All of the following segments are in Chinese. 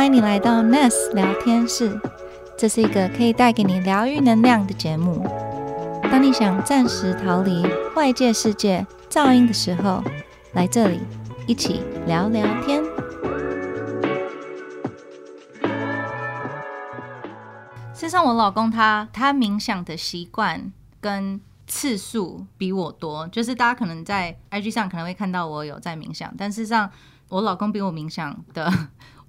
欢迎你来到 Ness 聊天室，这是一个可以带给你疗愈能量的节目。当你想暂时逃离外界世界噪音的时候，来这里一起聊聊天。事实上，我老公他他冥想的习惯跟次数比我多，就是大家可能在 IG 上可能会看到我有在冥想，但事实上我老公比我冥想的，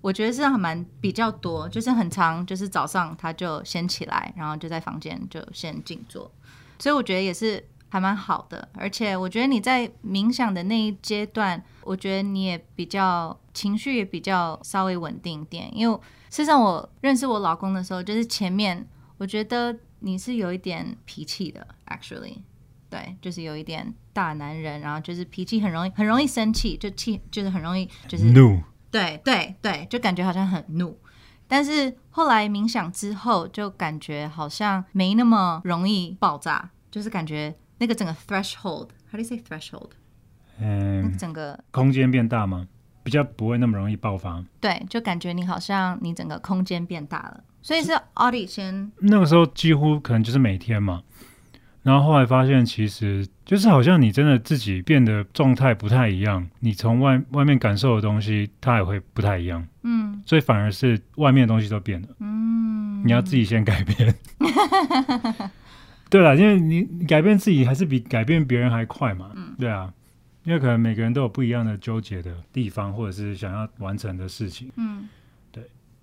我觉得是还蛮比较多，就是很长，就是早上他就先起来，然后就在房间就先静坐，所以我觉得也是还蛮好的。而且我觉得你在冥想的那一阶段，我觉得你也比较情绪也比较稍微稳定点，因为事实上我认识我老公的时候，就是前面我觉得你是有一点脾气的，actually，对，就是有一点大男人，然后就是脾气很容易很容易生气，就气就是很容易就是怒，对对对，就感觉好像很怒。但是后来冥想之后，就感觉好像没那么容易爆炸，就是感觉那个整个 threshold，how do you say threshold？那嗯个，整个空间变大吗？比较不会那么容易爆发。对，就感觉你好像你整个空间变大了。所以是 Audie 先那个时候几乎可能就是每天嘛，然后后来发现其实就是好像你真的自己变得状态不太一样，你从外外面感受的东西它也会不太一样，嗯所以反而是外面的东西都变了，嗯，你要自己先改变。对了，因为你你改变自己还是比改变别人还快嘛，对啊，因为可能每个人都有不一样的纠结的地方，或者是想要完成的事情。嗯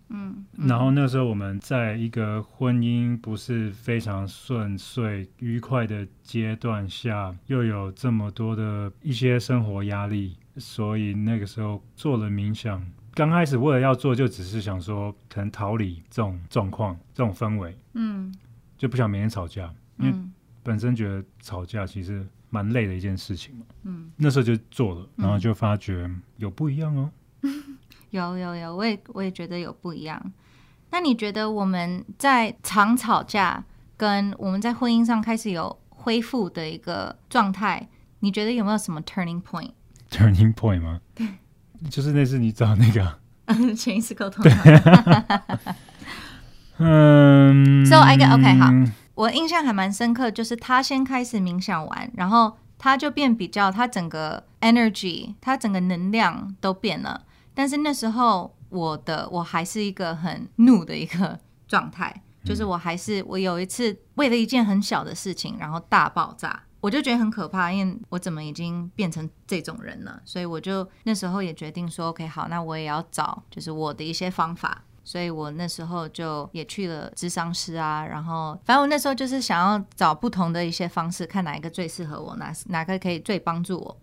对嗯，然后那时候我们在一个婚姻不是非常顺遂、愉快的阶段下，又有这么多的一些生活压力，所以那个时候做了冥想。刚开始为了要做，就只是想说，可能逃离这种状况、这种氛围，嗯就不想每天吵架，因为嗯本身觉得吵架其实蛮累的一件事情嘛。嗯，那时候就做了，然后就发觉有不一样哦。有有有，我也我也觉得有不一样。那你觉得我们在常吵架，跟我们在婚姻上开始有恢复的一个状态，你觉得有没有什么 turning point？Turning point 吗？对，就是那次你找那个嗯，潜意识沟通。嗯 So I get- OK，好我印象还蛮深刻，就是他先开始冥想完，然后他就变比较，他整个 energy，他整个能量都变了。但是那时候我的我还是一个很怒的一个状态，就是我还是我有一次为了一件很小的事情，然后大爆炸。我就觉得很可怕，因为我怎么已经变成这种人了？所以我就那时候也决定说，OK，好，那我也要找就是我的一些方法，所以我那时候就也去了智商师啊，然后反正我那时候就是想要找不同的一些方式，看哪一个最适合我，哪哪个可以最帮助我。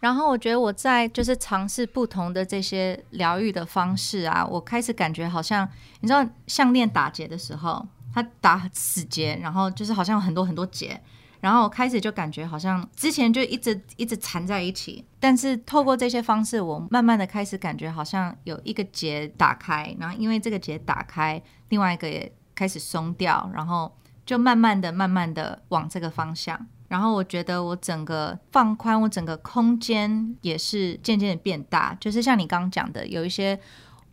然后我觉得我在就是尝试不同的这些疗愈的方式啊，我开始感觉好像你知道项链打结的时候，它打死结，然后就是好像有很多很多结，然后我开始就感觉好像之前就一直一直缠在一起，但是透过这些方式，我慢慢的开始感觉好像有一个结打开，然后因为这个结打开，另外一个也开始松掉，然后就慢慢的、慢慢的往这个方向。然后我觉得我整个放宽，我整个空间也是渐渐的变大，就是像你刚刚讲的，有一些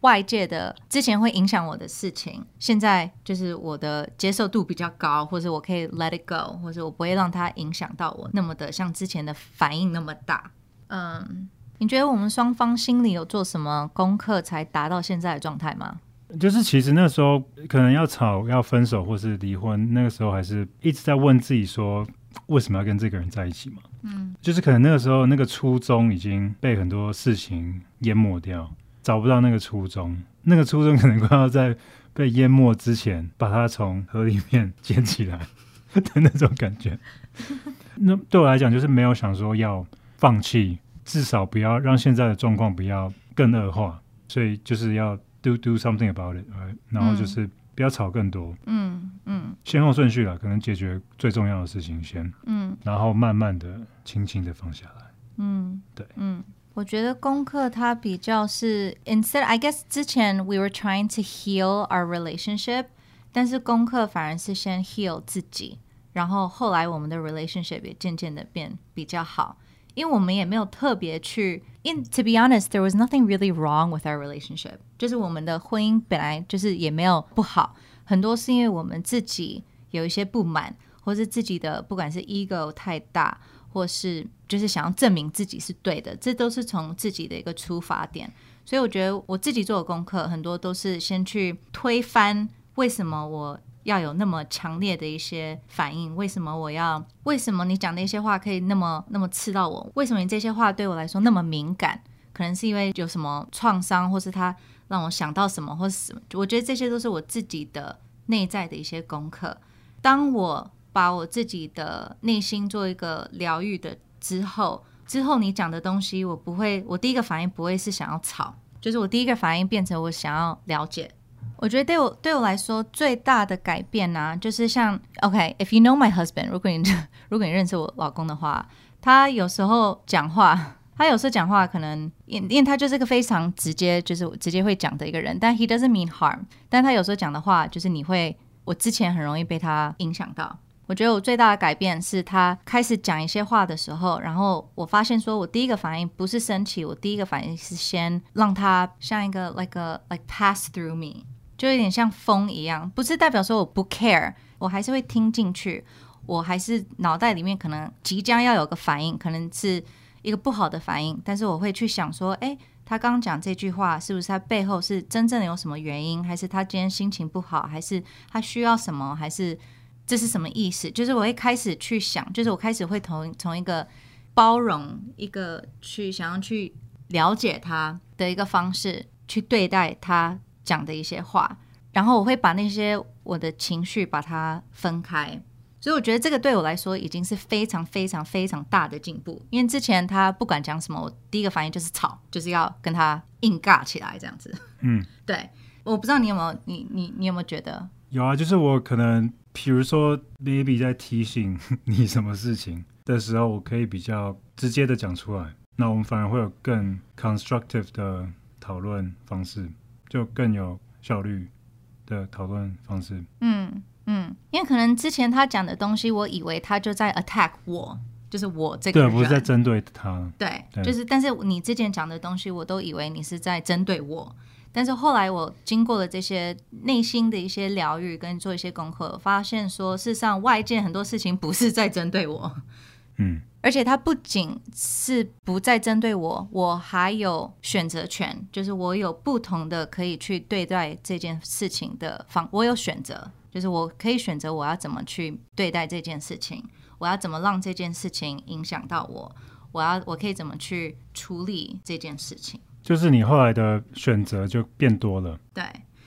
外界的之前会影响我的事情，现在就是我的接受度比较高，或者我可以 let it go，或者我不会让它影响到我那么的像之前的反应那么大。嗯，你觉得我们双方心里有做什么功课才达到现在的状态吗？就是其实那时候可能要吵、要分手或是离婚，那个时候还是一直在问自己说，为什么要跟这个人在一起嘛？嗯，就是可能那个时候那个初衷已经被很多事情淹没掉，找不到那个初衷，那个初衷可能快要在被淹没之前，把它从河里面捡起来 的那种感觉。那对我来讲，就是没有想说要放弃，至少不要让现在的状况不要更恶化，所以就是要 do do something about it，、right? 然后就是不要吵更多，嗯嗯。先后顺序啦，可能解决最重要的事情先，嗯。然后慢慢的、轻轻的放下来。嗯，对，嗯。我觉得功课它比较是 instead I guess 之前 we were trying to heal our relationship，但是功课反而是先 heal 自己，然后后来我们的 relationship 也渐渐的变比较好，因为我们也没有特别去。In to be honest, there was nothing really wrong with our relationship。就是我们的婚姻本来就是也没有不好，很多是因为我们自己有一些不满，或是自己的不管是 ego 太大，或是就是想要证明自己是对的，这都是从自己的一个出发点。所以我觉得我自己做的功课很多都是先去推翻为什么我。要有那么强烈的一些反应，为什么我要？为什么你讲那些话可以那么那么刺到我？为什么你这些话对我来说那么敏感？可能是因为有什么创伤，或是他让我想到什么，或是什么？我觉得这些都是我自己的内在的一些功课。当我把我自己的内心做一个疗愈的之后，之后你讲的东西，我不会，我第一个反应不会是想要吵，就是我第一个反应变成我想要了解。我觉得对我对我来说最大的改变呢，就是像 OK，if you know my husband，如果你 如果你认识我老公的话，他有时候讲话，他有时候讲话可能因因为他就是个非常直接，就是直接会讲的一个人，但 he doesn't mean harm，但他有时候讲的话，就是你会，我之前很容易被他影响到。我觉得我最大的改变是他开始讲一些话的时候，然后我发现说我第一个反应不是生气，我第一个反应是先让他像一个 like a like pass through me。就有点像风一样，不是代表说我不 care，我还是会听进去，我还是脑袋里面可能即将要有个反应，可能是一个不好的反应，但是我会去想说，哎，他刚刚讲这句话是不是他背后是真正的有什么原因，还是他今天心情不好，还是他需要什么，还是这是什么意思？就是我会开始去想，就是我开始会从从一个包容，一个去想要去了解他的一个方式去对待他。讲的一些话，然后我会把那些我的情绪把它分开，所以我觉得这个对我来说已经是非常非常非常大的进步。因为之前他不管讲什么，我第一个反应就是吵，就是要跟他硬尬起来这样子。嗯，对，我不知道你有没有，你你你有没有觉得？有啊，就是我可能，比如说 maybe 在提醒 你什么事情的时候，我可以比较直接的讲出来，那我们反而会有更 constructive 的讨论方式。就更有效率的讨论方式。嗯嗯，因为可能之前他讲的东西，我以为他就在 attack 我，就是我这个对，不是在针对他。对，就是，但是你之前讲的东西，我都以为你是在针对我。但是后来我经过了这些内心的一些疗愈，跟做一些功课，发现说，事实上外界很多事情不是在针对我。嗯。而且他不仅是不再针对我，我还有选择权，就是我有不同的可以去对待这件事情的方，我有选择，就是我可以选择我要怎么去对待这件事情，我要怎么让这件事情影响到我，我要我可以怎么去处理这件事情。就是你后来的选择就变多了，对，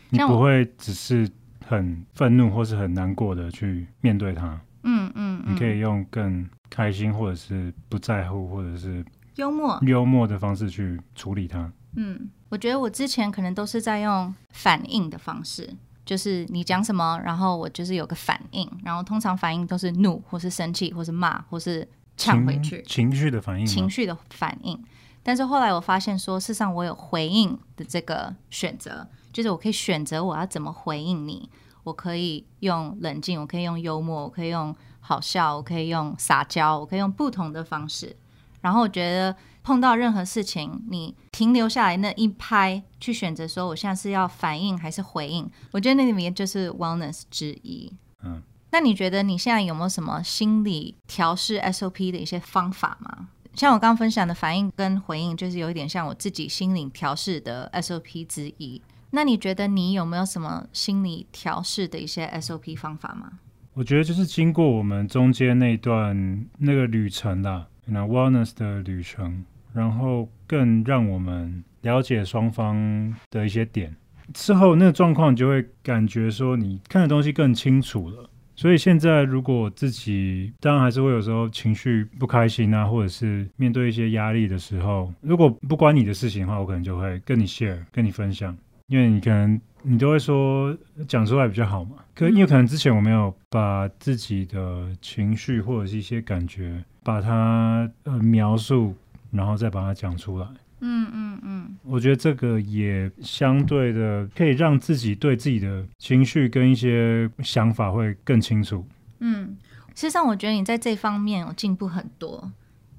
你不会只是很愤怒或是很难过的去面对它。嗯嗯，你可以用更开心，或者是不在乎，或者是幽默幽默的方式去处理它。嗯，我觉得我之前可能都是在用反应的方式，就是你讲什么，然后我就是有个反应，然后通常反应都是怒，或是生气，或是骂，或是呛回去，情绪的反应，情绪的反应。但是后来我发现，说事实上我有回应的这个选择，就是我可以选择我要怎么回应你。我可以用冷静，我可以用幽默，我可以用好笑，我可以用撒娇，我可以用不同的方式。然后我觉得碰到任何事情，你停留下来那一拍，去选择说我现在是要反应还是回应，我觉得那里面就是 wellness 之一。嗯，那你觉得你现在有没有什么心理调试 SOP 的一些方法吗？像我刚刚分享的反应跟回应，就是有一点像我自己心理调试的 SOP 之一。那你觉得你有没有什么心理调试的一些 SOP 方法吗？我觉得就是经过我们中间那段那个旅程啦，那 wellness 的旅程，然后更让我们了解双方的一些点之后，那个状况就会感觉说你看的东西更清楚了。所以现在如果自己当然还是会有时候情绪不开心啊，或者是面对一些压力的时候，如果不关你的事情的话，我可能就会跟你 share，跟你分享。因为你可能你都会说讲出来比较好嘛，可因为可能之前我没有把自己的情绪或者是一些感觉把它呃描述，然后再把它讲出来。嗯嗯嗯，我觉得这个也相对的可以让自己对自己的情绪跟一些想法会更清楚。嗯，事实上我觉得你在这方面有进步很多。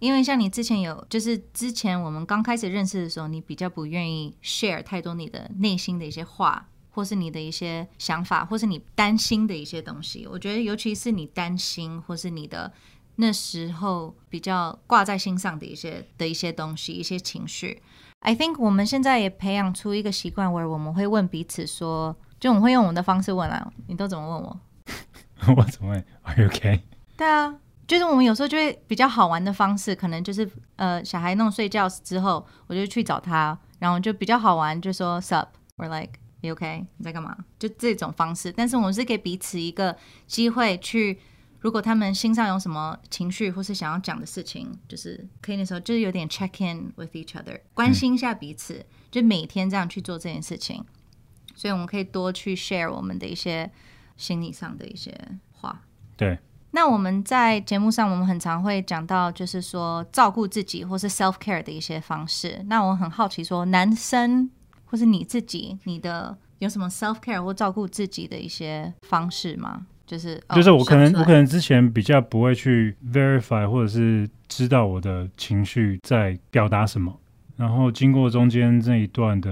因为像你之前有，就是之前我们刚开始认识的时候，你比较不愿意 share 太多你的内心的一些话，或是你的一些想法，或是你担心的一些东西。我觉得，尤其是你担心，或是你的那时候比较挂在心上的一些的一些东西、一些情绪。I think 我们现在也培养出一个习惯，where 我们会问彼此说，就我们会用我们的方式问啊，你都怎么问我？我怎么问？Are you okay？对啊。就是我们有时候就会比较好玩的方式，可能就是呃小孩弄睡觉之后，我就去找他，然后就比较好玩，就说 sup，or like you OK，你在干嘛？就这种方式。但是我们是给彼此一个机会去，如果他们心上有什么情绪或是想要讲的事情，就是可以那时候就是有点 check in with each other，关心一下彼此，就每天这样去做这件事情。所以我们可以多去 share 我们的一些心理上的一些话。对。那我们在节目上，我们很常会讲到，就是说照顾自己或是 self care 的一些方式。那我很好奇，说男生或是你自己，你的有什么 self care 或照顾自己的一些方式吗？就是就是我可能我可能之前比较不会去 verify 或者是知道我的情绪在表达什么，然后经过中间这一段的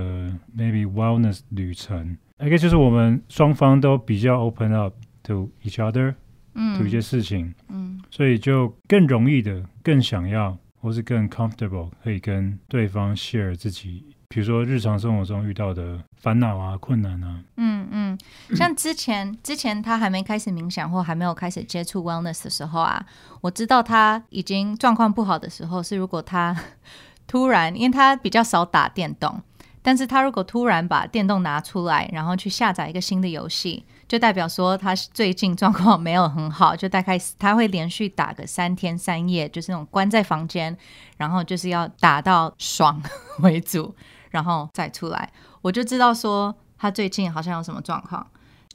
maybe wellness 旅程，一个就是我们双方都比较 open up to each other。嗯，一些事情，嗯，所以就更容易的、更想要，或是更 comfortable，可以跟对方 share 自己，比如说日常生活中遇到的烦恼啊、困难啊。嗯嗯，像之前 之前他还没开始冥想或还没有开始接触 wellness 的时候啊，我知道他已经状况不好的时候是如果他 突然，因为他比较少打电动，但是他如果突然把电动拿出来，然后去下载一个新的游戏。就代表说他最近状况没有很好，就大概他会连续打个三天三夜，就是那种关在房间，然后就是要打到爽 为主，然后再出来。我就知道说他最近好像有什么状况，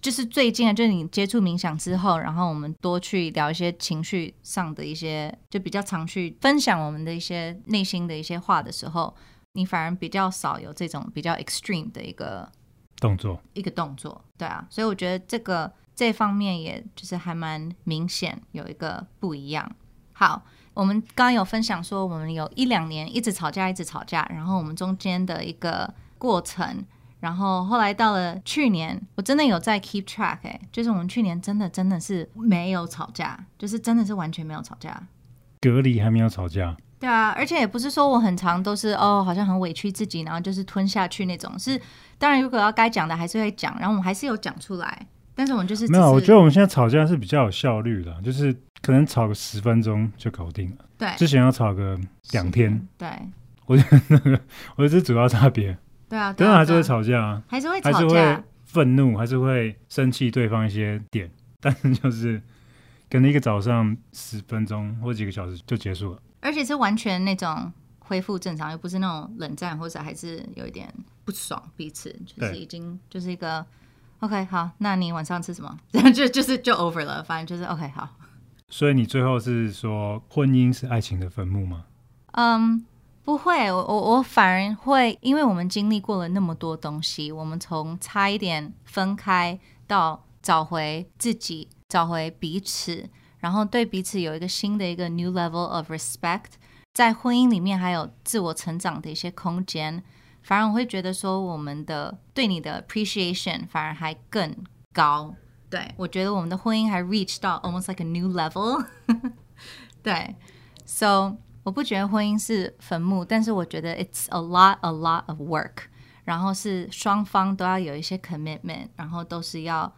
就是最近啊，就是你接触冥想之后，然后我们多去聊一些情绪上的一些，就比较常去分享我们的一些内心的一些话的时候，你反而比较少有这种比较 extreme 的一个。动作一个动作，对啊，所以我觉得这个这方面也就是还蛮明显有一个不一样。好，我们刚刚有分享说，我们有一两年一直吵架，一直吵架，然后我们中间的一个过程，然后后来到了去年，我真的有在 keep track，哎，就是我们去年真的真的是没有吵架，就是真的是完全没有吵架，隔离还没有吵架。对啊，而且也不是说我很常都是哦，好像很委屈自己，然后就是吞下去那种。是，当然如果要该讲的还是会讲，然后我们还是有讲出来。但是我们就是没有，我觉得我们现在吵架是比较有效率的，就是可能吵个十分钟就搞定了。对，之前要吵个两天。对，我觉得那个，我觉得这主要差别。对啊，当然还是会吵架啊，还是会还是会愤怒，还是会生气对方一些点，但是就是可能一个早上十分钟或几个小时就结束了。而且是完全那种恢复正常，又不是那种冷战，或者还是有一点不爽彼此，就是已经就是一个 OK 好，那你晚上吃什么？然 后就就是就 over 了，反正就是 OK 好。所以你最后是说婚姻是爱情的坟墓吗？嗯，不会，我我我反而会，因为我们经历过了那么多东西，我们从差一点分开到找回自己，找回彼此。然后对彼此有一个新的一个 new level of respect，在婚姻里面还有自我成长的一些空间，反而我会觉得说我们的对你的 appreciation 反而还更高。对我觉得我们的婚姻还 reach 到 almost like a new level。对，so 我不觉得婚姻是坟墓，但是我觉得 it's a lot a lot of work，然后是双方都要有一些 commitment，然后都是要。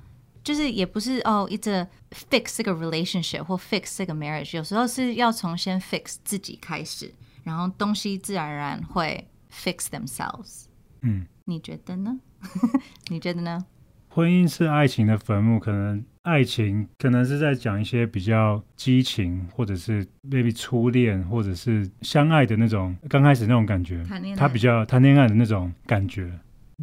就是也不是哦，一直 fix 这个 relationship 或 fix 这个 marriage，有时候是要从先 fix 自己开始，然后东西自然而然会 fix themselves。嗯，你觉得呢？你觉得呢？婚姻是爱情的坟墓，可能爱情可能是在讲一些比较激情，或者是 maybe 初恋，或者是相爱的那种刚开始那种感觉，他比较谈恋爱的那种感觉。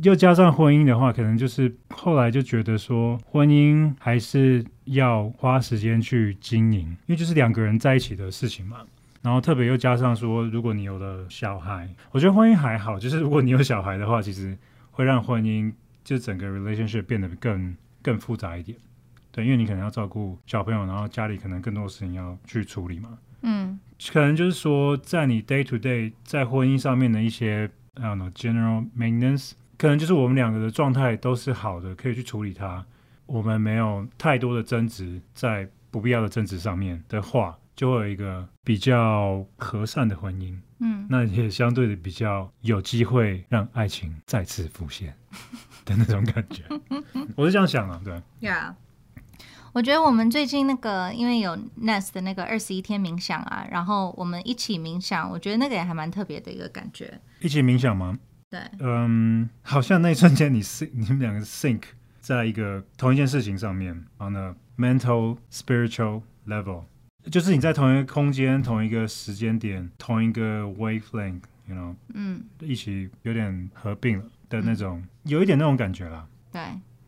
又加上婚姻的话，可能就是后来就觉得说，婚姻还是要花时间去经营，因为就是两个人在一起的事情嘛。然后特别又加上说，如果你有了小孩，我觉得婚姻还好，就是如果你有小孩的话，其实会让婚姻就整个 relationship 变得更更复杂一点。对，因为你可能要照顾小朋友，然后家里可能更多事情要去处理嘛。嗯。可能就是说，在你 day to day 在婚姻上面的一些 I don't know general maintenance，可能就是我们两个的状态都是好的，可以去处理它。我们没有太多的争执，在不必要的争执上面的话，就会有一个比较和善的婚姻。嗯，那也相对的比较有机会让爱情再次浮现 的那种感觉。我是这样想啊，对。Yeah，我觉得我们最近那个，因为有 Nest 的那个二十一天冥想啊，然后我们一起冥想，我觉得那个也还蛮特别的一个感觉。一起冥想吗？对，嗯，好像那一瞬间你 sync，你们两个 sink 在一个同一件事情上面，on a mental spiritual level，就是你在同一个空间、同一个时间点、同一个 wavelength，you know，嗯，一起有点合并了的那种，有一点那种感觉啦。对，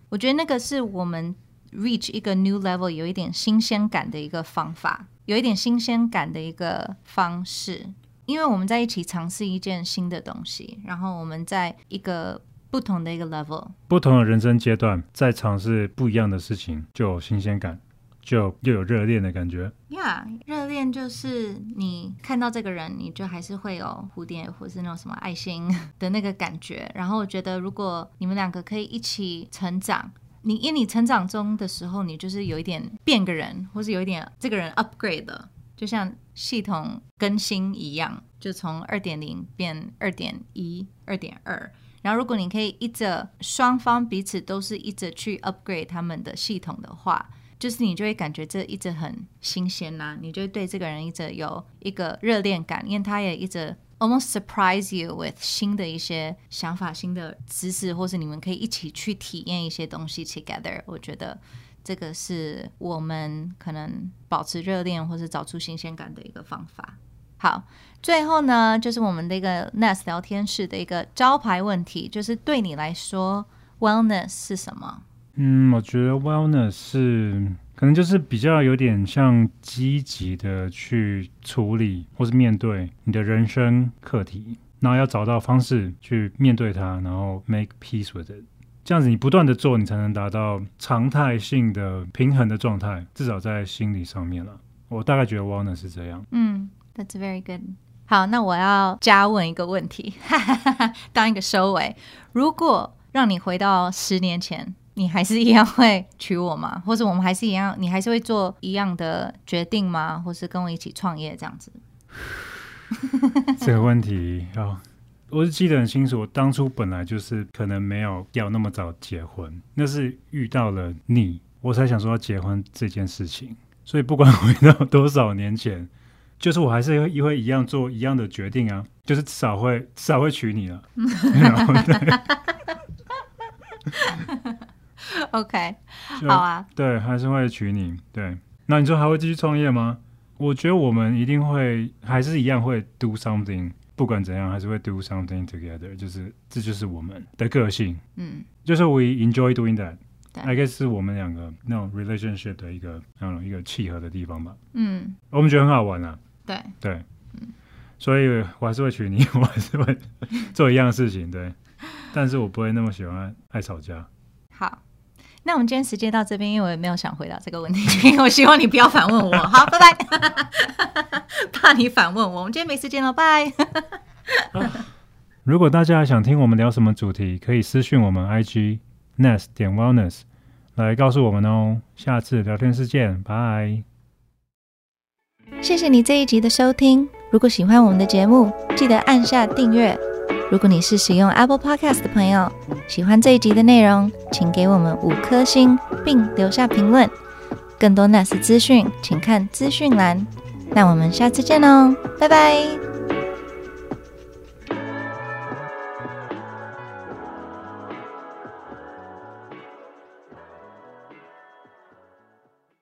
我觉得那个是我们 reach 一个 new level 有一点新鲜感的一个方法，有一点新鲜感的一个方式，因为我们在一起尝试一件新的东西，然后我们在一个不同的一个 level，不同的人生阶段，在尝试不一样的事情，就有新鲜感，就又有热恋的感觉。呀热恋就是你看到这个人，你就还是会有蝴蝶或是那种什么爱心的那个感觉。然后我觉得，如果你们两个可以一起成长，你因你成长中的时候，你就是有一点变个人，或是有一点这个人 upgrade 了，就像系统更新一样，就从二点零变二点一、二点二。然后，如果你可以一直双方彼此都是一直去 upgrade 他们的系统的话，就是你就会感觉这一直很新鲜呐、你就会对这个人一直有一个热恋感，因为他也一直 almost surprise you with 新的一些想法、新的知识，或是你们可以一起去体验一些东西 together。我觉得这个是我们可能保持热恋或是找出新鲜感的一个方法。好，最后呢，就是我们的一个 Nest 聊天室的一个招牌问题，就是对你来说，wellness 是什么？嗯，我觉得 wellness 是可能就是比较有点像积极的去处理或是面对你的人生课题，然后要找到方式去面对它，然后 make peace with it。这样子你不断的做，你才能达到常态性的平衡的状态，至少在心理上面了。我大概觉得 wellness 是这样。嗯，That's very good。好，那我要加问一个问题，当一个收尾。如果让你回到十年前，你还是一样会娶我吗？或者我们还是一样，你还是会做一样的决定吗？或是跟我一起创业这样子？这个问题啊，我是记得很清楚。我当初本来就是可能没有要那么早结婚，那是遇到了你，我才想说要结婚这件事情。所以不管回到多少年前，就是我还是会会一样做一样的决定啊，就是至少会至少会娶你了。然后对 OK，好啊，对，还是会娶你。对，那你说还会继续创业吗？我觉得我们一定会，还是一样会 do something，不管怎样，还是会 do something together。就是这就是我们的个性，嗯，就是 we enjoy doing that。I guess 是我们两个那种 relationship 的一个那种一个契合的地方吧。嗯，我们觉得很好玩啊，对，对，所以我还是会娶你，我还是会做一样的事情，对。但是我不会那么喜欢爱吵架。好。那我们今天时间到这边，因为我也没有想回答这个问题，我希望你不要反问我。好，拜拜。怕你反问我，我们今天没时间了，拜。如果大家想听我们聊什么主题，可以私讯我们 IG nest 点 wellness 来告诉我们哦。下次聊天室见，拜。谢谢你这一集的收听。如果喜欢我们的节目，记得按下订阅。如果你是使用 Apple Podcast 的朋友，喜欢这一集的内容，请给我们五颗星，并留下评论。更多 Nest 资讯，请看资讯栏。那我们下次见喽，拜拜。